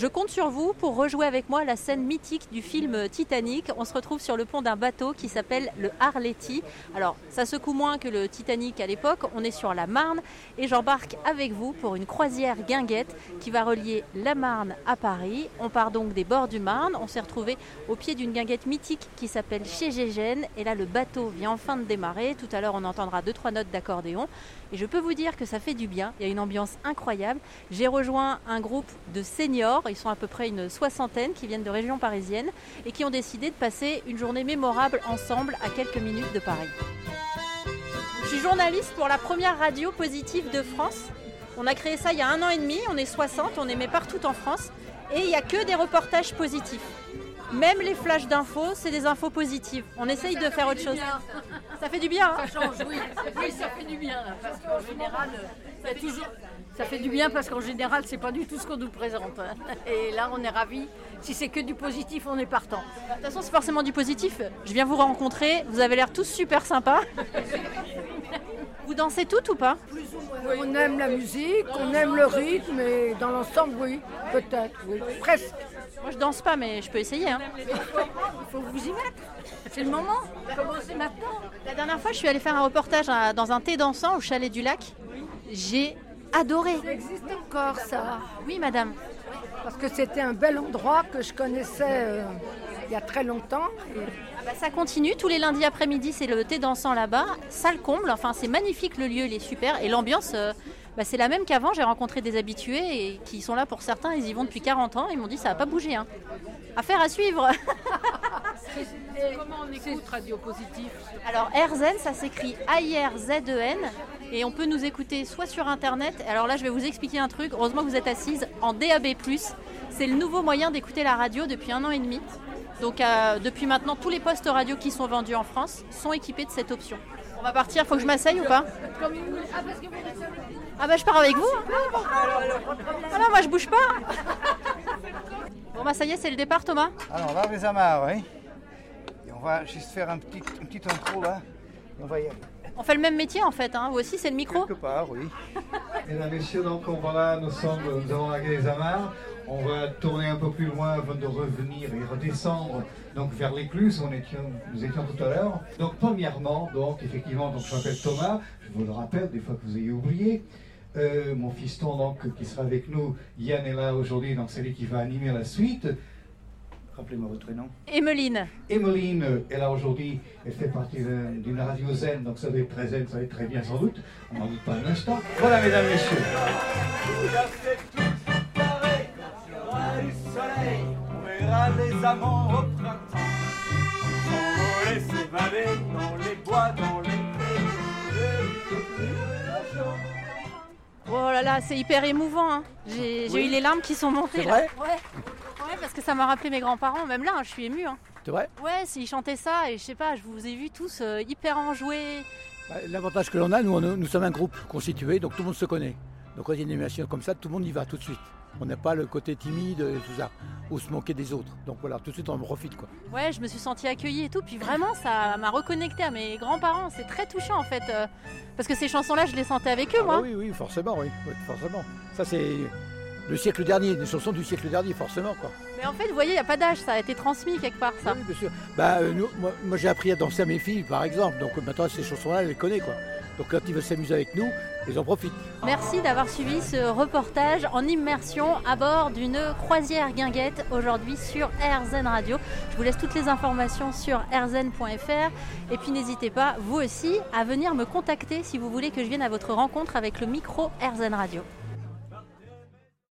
Je compte sur vous pour rejouer avec moi la scène mythique du film Titanic. On se retrouve sur le pont d'un bateau qui s'appelle le Harletti. Alors, ça secoue moins que le Titanic à l'époque. On est sur la Marne et j'embarque avec vous pour une croisière guinguette qui va relier la Marne à Paris. On part donc des bords du Marne. On s'est retrouvé au pied d'une guinguette mythique qui s'appelle Chez Gégène. Et là, le bateau vient enfin de démarrer. Tout à l'heure, on entendra deux, trois notes d'accordéon. Et je peux vous dire que ça fait du bien. Il y a une ambiance incroyable. J'ai rejoint un groupe de seniors. Ils sont à peu près une soixantaine qui viennent de régions parisiennes et qui ont décidé de passer une journée mémorable ensemble à quelques minutes de Paris. Je suis journaliste pour la première radio positive de France. On a créé ça il y a un an et demi. On est 60. On émet partout en France. Et il n'y a que des reportages positifs. Même les flashs d'infos, c'est des infos positives. On essaye de faire autre chose. Ça fait du bien. Hein ça change, oui. Oui, ça fait du bien. Là, parce qu'en général, ça, toujours... ça fait du bien parce qu'en général, c'est pas du tout ce qu'on nous présente. Hein. Et là, on est ravis. Si c'est que du positif, on est partant. De toute façon, c'est forcément du positif. Je viens vous rencontrer. Vous avez l'air tous super sympas. Vous dansez toutes ou pas? On aime la musique, on aime le rythme et dans l'ensemble, oui, peut-être, oui, presque. Moi, je danse pas, mais je peux essayer. Hein. Il faut vous y mettre. C'est le moment. Commencez maintenant. La dernière fois, je suis allée faire un reportage dans un thé dansant au chalet du lac. J'ai adoré. Ça existe encore, ça Oui, madame. Parce que c'était un bel endroit que je connaissais euh, il y a très longtemps. Ah bah, ça continue, tous les lundis après-midi, c'est le thé dansant là-bas. Ça le comble, enfin c'est magnifique le lieu, il est super. Et l'ambiance, euh, bah, c'est la même qu'avant. J'ai rencontré des habitués et qui sont là pour certains, ils y vont depuis 40 ans. Ils m'ont dit ça n'a pas bougé. Hein. Affaire à suivre. Comment on écoute Radio Positif? Alors RZN, ça s'écrit A-I-R-Z-E-N. Et on peut nous écouter soit sur Internet. Alors là, je vais vous expliquer un truc. Heureusement que vous êtes assise en DAB. C'est le nouveau moyen d'écouter la radio depuis un an et demi. Donc euh, depuis maintenant, tous les postes radio qui sont vendus en France sont équipés de cette option. On va partir, faut que je m'asseye ou pas? Ah bah je pars avec vous Ah non, moi je bouge pas Bon bah ça y est, c'est le départ Thomas Alors là, les amarres, oui. Et on va juste faire un petit, un petit intro là. Et on va y aller. On fait le même métier en fait, hein. vous aussi c'est le micro Quelque part, oui. Mesdames, Messieurs, donc on voilà, nous sommes, nous avons largué les amarres. On va tourner un peu plus loin avant de revenir et redescendre donc vers l'écluse où on étions, nous étions tout à l'heure. Donc premièrement, donc effectivement, donc je m'appelle Thomas. Je vous le rappelle des fois que vous ayez oublié. Euh, mon fiston donc qui sera avec nous, Yann est là aujourd'hui, donc c'est lui qui va animer la suite. Rappelez-moi votre prénom. Emeline. Emeline est là aujourd'hui, elle fait partie d'une radio zen, donc ça va être très zen, ça va être très bien sans doute. On n'en doute pas un instant. Voilà, mesdames, messieurs. du soleil, on verra les amants au printemps. S'envoler, s'évader dans les bois, dans les là là, c'est hyper émouvant. hein. J'ai eu les larmes qui sont montées. C'est là. vrai Ouais. Ouais, parce que ça m'a rappelé mes grands-parents. Même là, hein, je suis émue. hein. C'est vrai Ouais, s'ils chantaient ça, et je sais pas, je vous ai vus tous euh, hyper enjoués. Bah, L'avantage que l'on a, nous, on- nous sommes un groupe constitué, donc tout le monde se connaît. Donc quand il y a une animation comme ça, tout le monde y va tout de suite. On n'a pas le côté timide et tout ça, ou se moquer des autres. Donc voilà, tout de suite on en profite quoi. Ouais, je me suis sentie accueillie et tout. Puis vraiment, ça m'a reconnecté à mes grands-parents. C'est très touchant en fait. euh, parce que ces chansons-là, je les sentais avec eux, Ah moi. bah oui, oui, forcément, oui, oui, forcément. Ça c'est le siècle dernier, des chansons du siècle dernier, forcément quoi. Mais en fait, vous voyez, il n'y a pas d'âge. Ça a été transmis quelque part, ça. Oui, bien sûr. Bah, euh, nous- moi, moi, j'ai appris à danser à mes filles par exemple, donc euh, maintenant ces chansons-là, elle les connaît quoi. Donc quand ils veulent s'amuser avec nous, ils en profitent. Merci d'avoir suivi ce reportage en immersion à bord d'une croisière guinguette aujourd'hui sur RZN Radio. Je vous laisse toutes les informations sur rzn.fr et puis n'hésitez pas, vous aussi, à venir me contacter si vous voulez que je vienne à votre rencontre avec le micro RZN Radio.